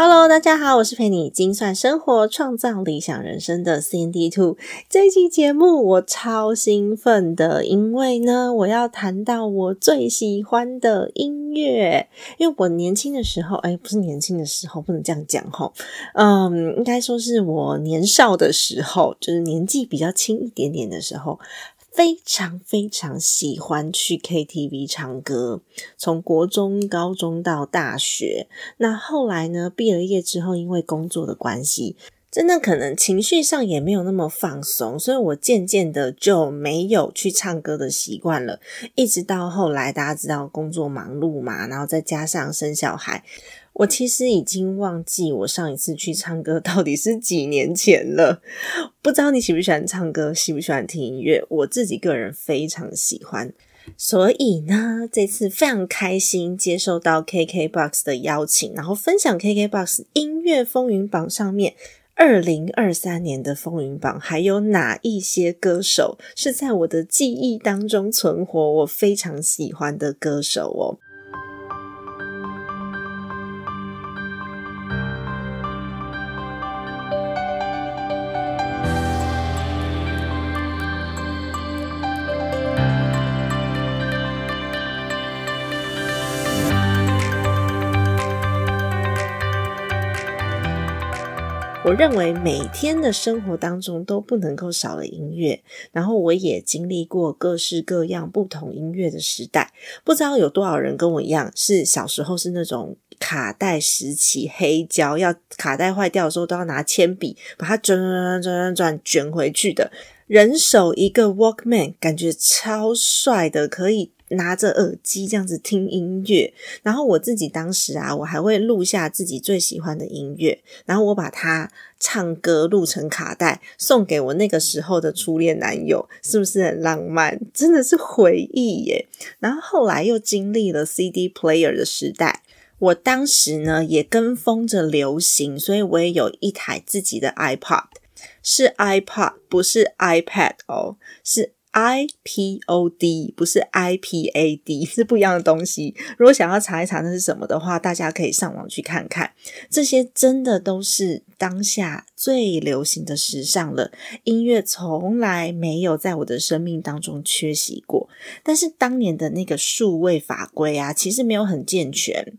Hello，大家好，我是陪你精算生活、创造理想人生的 Cindy Two。这期节目我超兴奋的，因为呢，我要谈到我最喜欢的音乐。因为我年轻的时候，哎，不是年轻的时候，不能这样讲吼。嗯，应该说是我年少的时候，就是年纪比较轻一点点的时候。非常非常喜欢去 KTV 唱歌，从国中、高中到大学。那后来呢？毕了业之后，因为工作的关系，真的可能情绪上也没有那么放松，所以我渐渐的就没有去唱歌的习惯了。一直到后来，大家知道工作忙碌嘛，然后再加上生小孩。我其实已经忘记我上一次去唱歌到底是几年前了。不知道你喜不喜欢唱歌，喜不喜欢听音乐？我自己个人非常喜欢，所以呢，这次非常开心接受到 KKBOX 的邀请，然后分享 KKBOX 音乐风云榜上面二零二三年的风云榜，还有哪一些歌手是在我的记忆当中存活，我非常喜欢的歌手哦。我认为每天的生活当中都不能够少了音乐，然后我也经历过各式各样不同音乐的时代。不知道有多少人跟我一样，是小时候是那种卡带时期，黑胶要卡带坏掉的时候都要拿铅笔把它转转转转转转卷回去的，人手一个 Walkman，感觉超帅的，可以。拿着耳机这样子听音乐，然后我自己当时啊，我还会录下自己最喜欢的音乐，然后我把它唱歌录成卡带，送给我那个时候的初恋男友，是不是很浪漫？真的是回忆耶！然后后来又经历了 CD player 的时代，我当时呢也跟风着流行，所以我也有一台自己的 iPod，是 iPod 不是 iPad 哦，是。I P O D 不是 I P A D 是不一样的东西。如果想要查一查那是什么的话，大家可以上网去看看。这些真的都是当下最流行的时尚了。音乐从来没有在我的生命当中缺席过。但是当年的那个数位法规啊，其实没有很健全。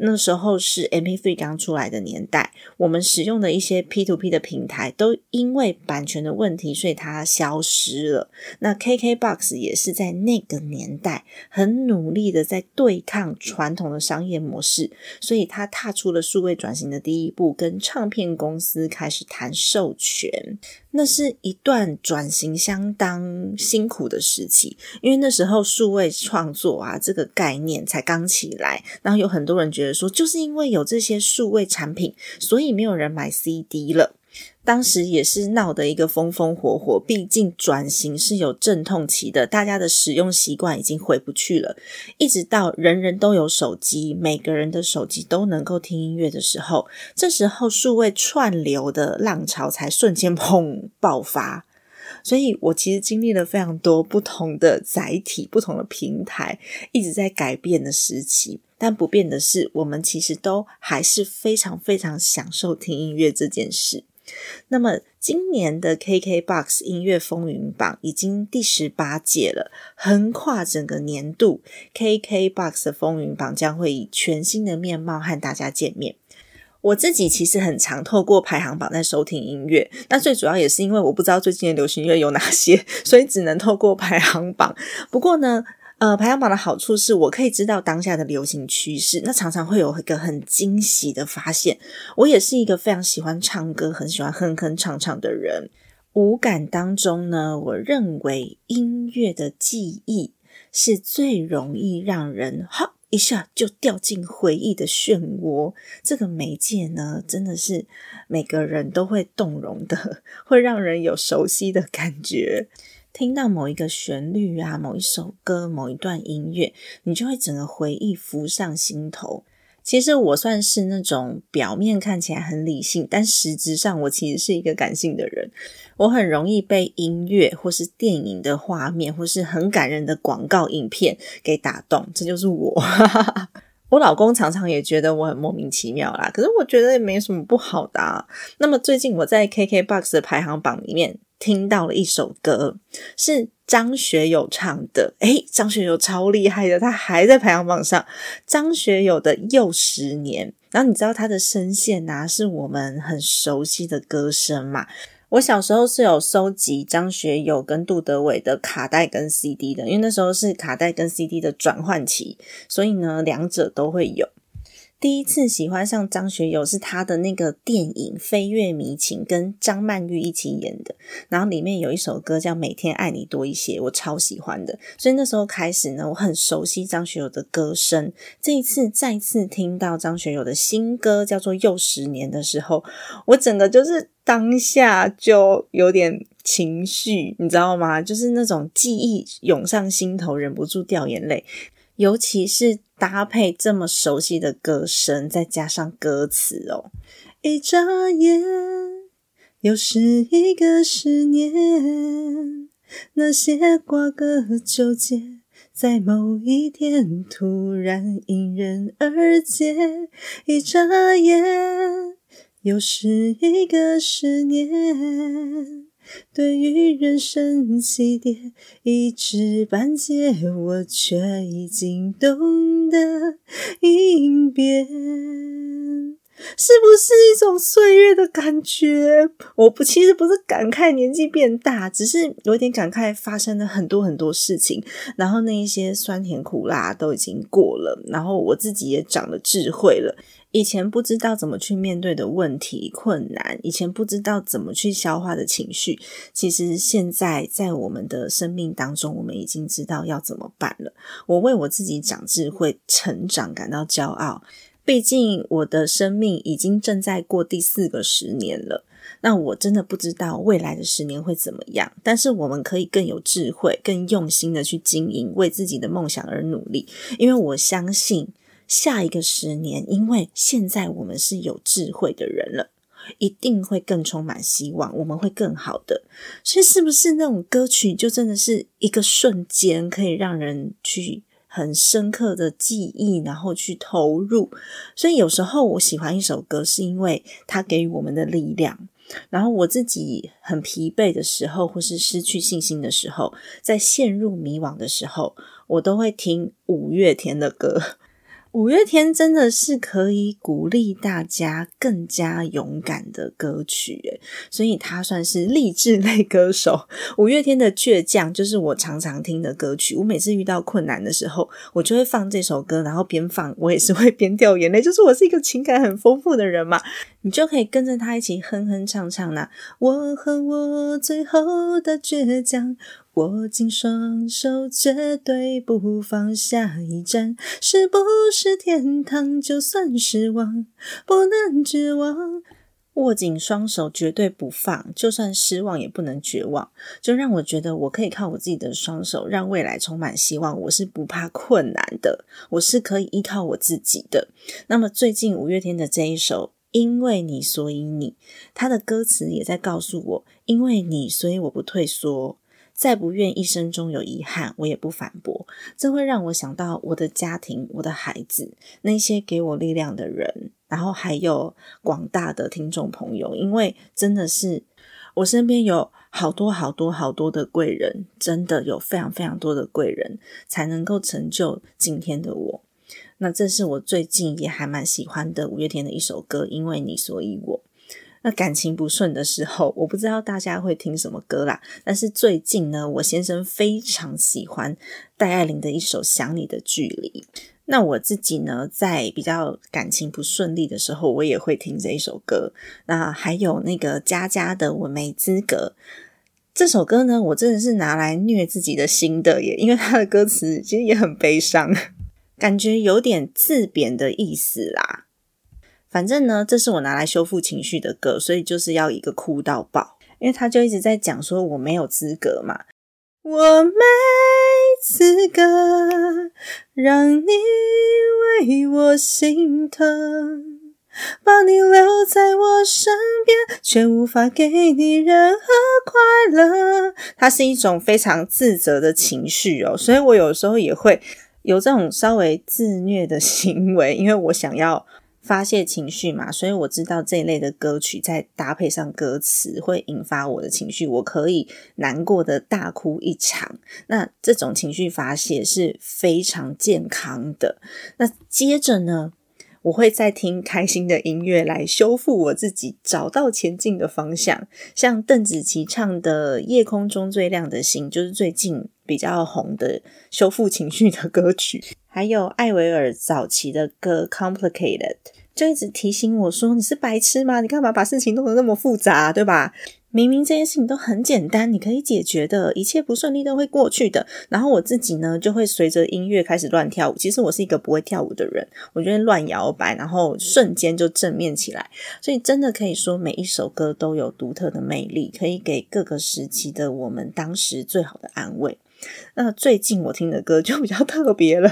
那时候是 MP3 刚出来的年代，我们使用的一些 P2P 的平台都因为版权的问题，所以它消失了。那 KKBOX 也是在那个年代很努力的在对抗传统的商业模式，所以它踏出了数位转型的第一步，跟唱片公司开始谈授权。那是一段转型相当辛苦的时期，因为那时候数位创作啊这个概念才刚起来，然后有很多人觉得说，就是因为有这些数位产品，所以没有人买 CD 了。当时也是闹得一个风风火火，毕竟转型是有阵痛期的，大家的使用习惯已经回不去了。一直到人人都有手机，每个人的手机都能够听音乐的时候，这时候数位串流的浪潮才瞬间砰爆发。所以我其实经历了非常多不同的载体、不同的平台，一直在改变的时期。但不变的是，我们其实都还是非常非常享受听音乐这件事。那么，今年的 KKBOX 音乐风云榜已经第十八届了，横跨整个年度，KKBOX 的风云榜将会以全新的面貌和大家见面。我自己其实很常透过排行榜在收听音乐，那最主要也是因为我不知道最近的流行音乐有哪些，所以只能透过排行榜。不过呢。呃，排行榜的好处是我可以知道当下的流行趋势，那常常会有一个很惊喜的发现。我也是一个非常喜欢唱歌、很喜欢哼哼唱唱的人。五感当中呢，我认为音乐的记忆是最容易让人哈一下就掉进回忆的漩涡。这个媒介呢，真的是每个人都会动容的，会让人有熟悉的感觉。听到某一个旋律啊，某一首歌，某一段音乐，你就会整个回忆浮上心头。其实我算是那种表面看起来很理性，但实质上我其实是一个感性的人。我很容易被音乐或是电影的画面，或是很感人的广告影片给打动。这就是我。我老公常常也觉得我很莫名其妙啦，可是我觉得也没什么不好的啊。那么最近我在 KKBOX 的排行榜里面听到了一首歌，是。张学友唱的，诶，张学友超厉害的，他还在排行榜上。张学友的《又十年》，然后你知道他的声线呐，是我们很熟悉的歌声嘛？我小时候是有收集张学友跟杜德伟的卡带跟 CD 的，因为那时候是卡带跟 CD 的转换期，所以呢，两者都会有。第一次喜欢上张学友是他的那个电影《飞跃迷情》，跟张曼玉一起演的。然后里面有一首歌叫《每天爱你多一些》，我超喜欢的。所以那时候开始呢，我很熟悉张学友的歌声。这一次再次听到张学友的新歌叫做《又十年》的时候，我整个就是当下就有点情绪，你知道吗？就是那种记忆涌上心头，忍不住掉眼泪。尤其是搭配这么熟悉的歌声，再加上歌词哦，一眨眼又是一个十年，那些瓜葛纠结，在某一天突然迎刃而解，一眨眼又是一个十年。对于人生起跌，一知半解，我却已经懂得应变。是不是一种岁月的感觉？我不，其实不是感慨年纪变大，只是有点感慨发生了很多很多事情，然后那一些酸甜苦辣都已经过了，然后我自己也长了智慧了。以前不知道怎么去面对的问题、困难，以前不知道怎么去消化的情绪，其实现在在我们的生命当中，我们已经知道要怎么办了。我为我自己长智慧、成长感到骄傲。毕竟我的生命已经正在过第四个十年了，那我真的不知道未来的十年会怎么样。但是我们可以更有智慧、更用心的去经营，为自己的梦想而努力。因为我相信。下一个十年，因为现在我们是有智慧的人了，一定会更充满希望，我们会更好的。所以，是不是那种歌曲就真的是一个瞬间，可以让人去很深刻的记忆，然后去投入？所以，有时候我喜欢一首歌，是因为它给予我们的力量。然后，我自己很疲惫的时候，或是失去信心的时候，在陷入迷惘的时候，我都会听五月天的歌。五月天真的是可以鼓励大家更加勇敢的歌曲，诶，所以他算是励志类歌手。五月天的倔强就是我常常听的歌曲。我每次遇到困难的时候，我就会放这首歌，然后边放我也是会边掉眼泪。就是我是一个情感很丰富的人嘛，你就可以跟着他一起哼哼唱唱啦。我和我最后的倔强。握紧双手，绝对不放下一站。是不是天堂？就算失望，不能绝望。握紧双手，绝对不放，就算失望也不能绝望。就让我觉得，我可以靠我自己的双手，让未来充满希望。我是不怕困难的，我是可以依靠我自己的。那么，最近五月天的这一首《因为你所以你》，他的歌词也在告诉我：因为你，所以我不退缩。再不愿一生中有遗憾，我也不反驳。这会让我想到我的家庭、我的孩子，那些给我力量的人，然后还有广大的听众朋友。因为真的是我身边有好多好多好多的贵人，真的有非常非常多的贵人，才能够成就今天的我。那这是我最近也还蛮喜欢的五月天的一首歌，因为你，所以我。那感情不顺的时候，我不知道大家会听什么歌啦。但是最近呢，我先生非常喜欢戴爱玲的一首《想你的距离》。那我自己呢，在比较感情不顺利的时候，我也会听这一首歌。那还有那个佳佳的《我没资格》这首歌呢，我真的是拿来虐自己的心的耶，因为它的歌词其实也很悲伤。感觉有点自贬的意思啦。反正呢，这是我拿来修复情绪的歌，所以就是要一个哭到爆，因为他就一直在讲说我没有资格嘛，我没资格让你为我心疼，把你留在我身边，却无法给你任何快乐。它是一种非常自责的情绪哦，所以我有时候也会有这种稍微自虐的行为，因为我想要。发泄情绪嘛，所以我知道这一类的歌曲再搭配上歌词会引发我的情绪，我可以难过的大哭一场。那这种情绪发泄是非常健康的。那接着呢，我会再听开心的音乐来修复我自己，找到前进的方向。像邓紫棋唱的《夜空中最亮的星》，就是最近比较红的修复情绪的歌曲。还有艾维尔早期的歌《Complicated》。就一直提醒我说：“你是白痴吗？你干嘛把事情弄得那么复杂，对吧？明明这件事情都很简单，你可以解决的，一切不顺利都会过去的。”然后我自己呢，就会随着音乐开始乱跳舞。其实我是一个不会跳舞的人，我觉得乱摇摆，然后瞬间就正面起来。所以真的可以说，每一首歌都有独特的魅力，可以给各个时期的我们当时最好的安慰。那最近我听的歌就比较特别了，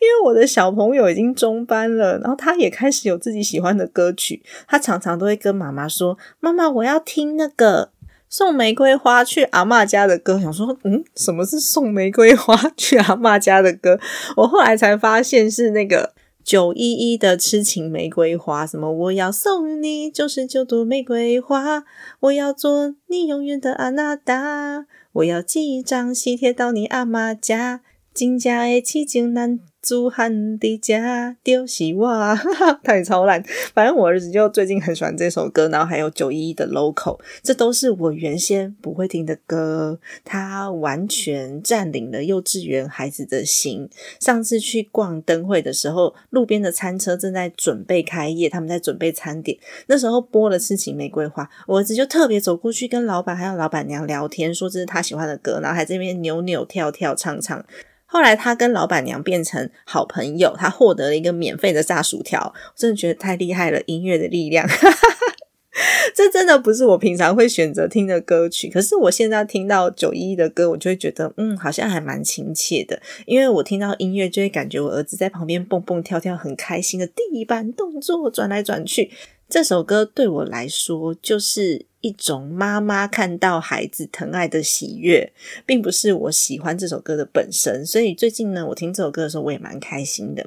因为我的小朋友已经中班了，然后他也开始有自己喜欢的歌曲，他常常都会跟妈妈说：“妈妈，我要听那个送玫瑰花去阿妈家的歌。”想说，嗯，什么是送玫瑰花去阿妈家的歌？我后来才发现是那个九一一的痴情玫瑰花，什么我要送你九十九朵玫瑰花，我要做你永远的阿娜达。我要寄一张喜帖到你阿妈家，真正的痴情男子汉的家，就是我，太超烂。反正我儿子就最近很喜欢这首歌，然后还有九一一的 local，这都是我原先不会听的歌。他完全占领了幼稚园孩子的心。上次去逛灯会的时候，路边的餐车正在准备开业，他们在准备餐点。那时候播了《痴情玫瑰花》，我儿子就特别走过去跟老板还有老板娘聊天，说这是他喜欢的歌，然后还这边扭扭跳跳唱唱。后来他跟老板娘变成好朋友，他获得了一个免费的炸薯条，我真的觉得太厉害了！音乐的力量，这真的不是我平常会选择听的歌曲。可是我现在听到九一的歌，我就会觉得，嗯，好像还蛮亲切的。因为我听到音乐，就会感觉我儿子在旁边蹦蹦跳跳，很开心的地板动作转来转去。这首歌对我来说，就是一种妈妈看到孩子疼爱的喜悦，并不是我喜欢这首歌的本身。所以最近呢，我听这首歌的时候，我也蛮开心的。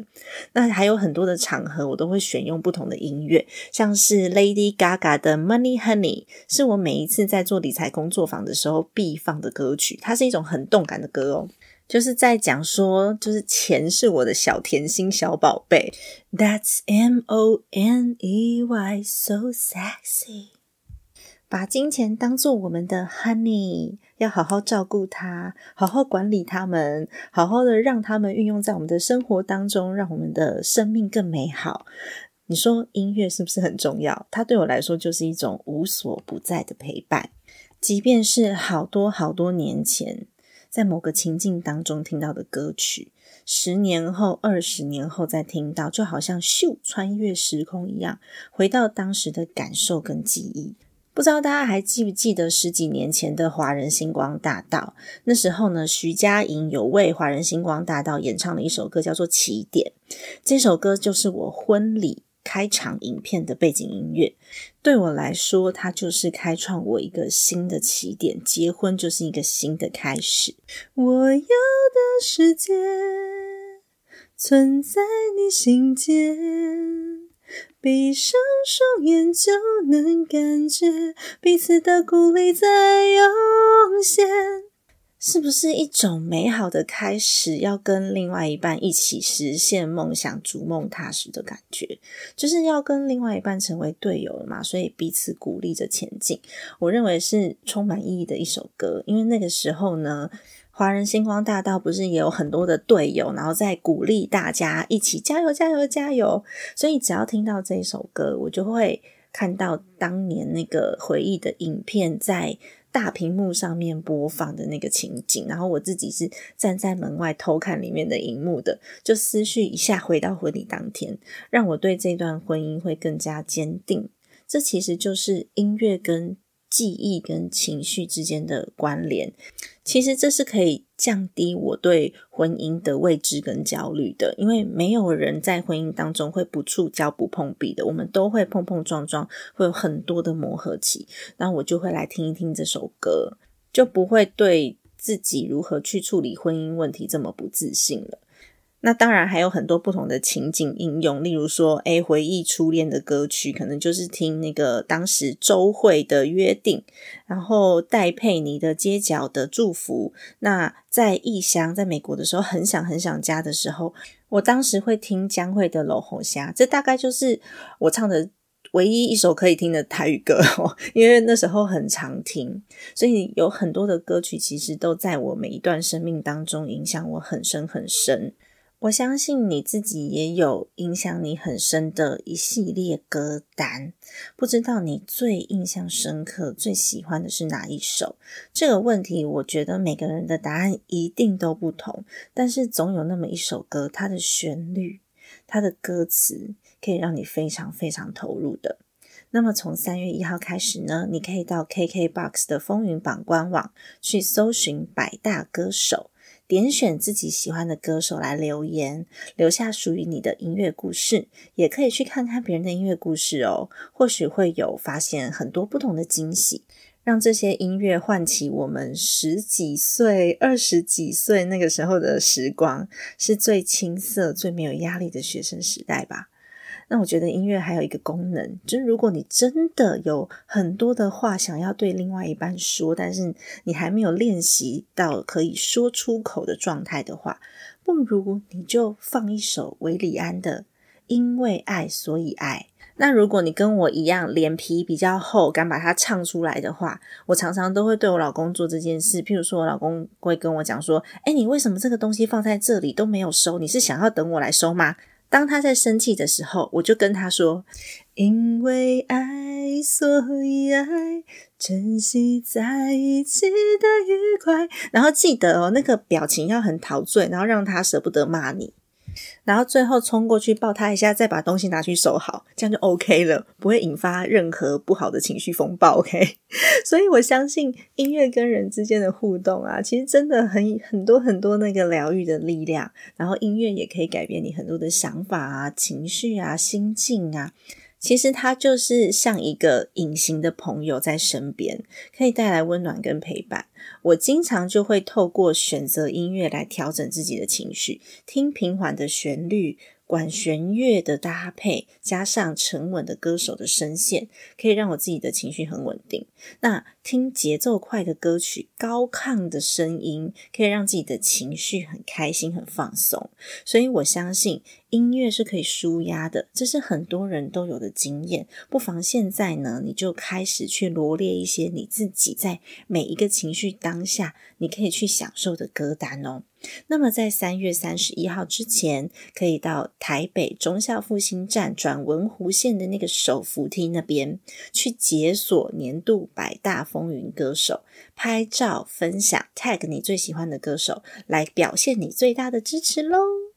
那还有很多的场合，我都会选用不同的音乐，像是 Lady Gaga 的 Money Honey，是我每一次在做理财工作坊的时候必放的歌曲。它是一种很动感的歌哦。就是在讲说，就是钱是我的小甜心、小宝贝。That's M O N E Y，so sexy。把金钱当做我们的 honey，要好好照顾它，好好管理它们，好好的让它们运用在我们的生活当中，让我们的生命更美好。你说音乐是不是很重要？它对我来说就是一种无所不在的陪伴，即便是好多好多年前。在某个情境当中听到的歌曲，十年后、二十年后再听到，就好像咻穿越时空一样，回到当时的感受跟记忆。不知道大家还记不记得十几年前的华人星光大道？那时候呢，徐佳莹有为华人星光大道演唱了一首歌，叫做《起点》。这首歌就是我婚礼。开场影片的背景音乐，对我来说，它就是开创我一个新的起点。结婚就是一个新的开始。我要的世界存在你心间，闭上双眼就能感觉彼此的鼓励在涌现。是不是一种美好的开始？要跟另外一半一起实现梦想，逐梦踏实的感觉，就是要跟另外一半成为队友了嘛？所以彼此鼓励着前进。我认为是充满意义的一首歌，因为那个时候呢，华人星光大道不是也有很多的队友，然后在鼓励大家一起加油、加油、加油。所以只要听到这一首歌，我就会看到当年那个回忆的影片在。大屏幕上面播放的那个情景，然后我自己是站在门外偷看里面的荧幕的，就思绪一下回到婚礼当天，让我对这段婚姻会更加坚定。这其实就是音乐跟。记忆跟情绪之间的关联，其实这是可以降低我对婚姻的未知跟焦虑的，因为没有人在婚姻当中会不触礁不碰壁的，我们都会碰碰撞撞，会有很多的磨合期。那我就会来听一听这首歌，就不会对自己如何去处理婚姻问题这么不自信了。那当然还有很多不同的情景应用，例如说，诶回忆初恋的歌曲，可能就是听那个当时周慧的约定，然后戴佩妮的街角的祝福。那在异乡，在美国的时候，很想很想家的时候，我当时会听江蕙的《老红虾》，这大概就是我唱的唯一一首可以听的台语歌哦，因为那时候很常听，所以有很多的歌曲其实都在我每一段生命当中影响我很深很深。我相信你自己也有影响你很深的一系列歌单，不知道你最印象深刻、最喜欢的是哪一首？这个问题，我觉得每个人的答案一定都不同，但是总有那么一首歌，它的旋律、它的歌词，可以让你非常非常投入的。那么从三月一号开始呢，你可以到 KKBOX 的风云榜官网去搜寻百大歌手。点选自己喜欢的歌手来留言，留下属于你的音乐故事，也可以去看看别人的音乐故事哦。或许会有发现很多不同的惊喜，让这些音乐唤起我们十几岁、二十几岁那个时候的时光，是最青涩、最没有压力的学生时代吧。那我觉得音乐还有一个功能，就是如果你真的有很多的话想要对另外一半说，但是你还没有练习到可以说出口的状态的话，不如你就放一首韦礼安的《因为爱所以爱》。那如果你跟我一样脸皮比较厚，敢把它唱出来的话，我常常都会对我老公做这件事。譬如说我老公会跟我讲说：“哎，你为什么这个东西放在这里都没有收？你是想要等我来收吗？”当他在生气的时候，我就跟他说：“因为爱，所以爱，珍惜在一起的愉快。”然后记得哦，那个表情要很陶醉，然后让他舍不得骂你。然后最后冲过去抱他一下，再把东西拿去收好，这样就 OK 了，不会引发任何不好的情绪风暴。OK，所以我相信音乐跟人之间的互动啊，其实真的很很多很多那个疗愈的力量。然后音乐也可以改变你很多的想法啊、情绪啊、心境啊。其实它就是像一个隐形的朋友在身边，可以带来温暖跟陪伴。我经常就会透过选择音乐来调整自己的情绪，听平缓的旋律。管弦乐的搭配，加上沉稳的歌手的声线，可以让我自己的情绪很稳定。那听节奏快的歌曲，高亢的声音，可以让自己的情绪很开心、很放松。所以我相信音乐是可以舒压的，这是很多人都有的经验。不妨现在呢，你就开始去罗列一些你自己在每一个情绪当下，你可以去享受的歌单哦。那么，在三月三十一号之前，可以到台北中校复兴站转文湖线的那个手扶梯那边去解锁年度百大风云歌手，拍照分享，tag 你最喜欢的歌手，来表现你最大的支持喽。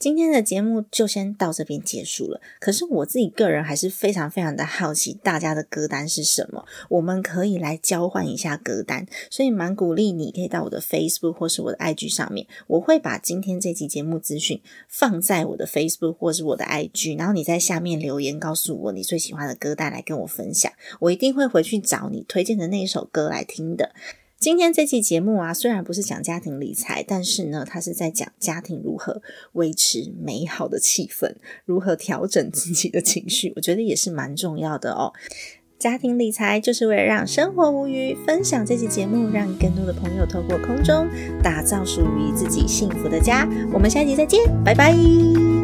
今天的节目就先到这边结束了。可是我自己个人还是非常非常的好奇，大家的歌单是什么？我们可以来交换一下歌单。所以蛮鼓励你可以到我的 Facebook 或是我的 IG 上面，我会把今天这期节目资讯放在我的 Facebook 或是我的 IG，然后你在下面留言告诉我你最喜欢的歌单来跟我分享，我一定会回去找你推荐的那一首歌来听的。今天这期节目啊，虽然不是讲家庭理财，但是呢，它是在讲家庭如何维持美好的气氛，如何调整自己的情绪，我觉得也是蛮重要的哦。家庭理财就是为了让生活无虞，分享这期节目，让更多的朋友透过空中打造属于自己幸福的家。我们下期再见，拜拜。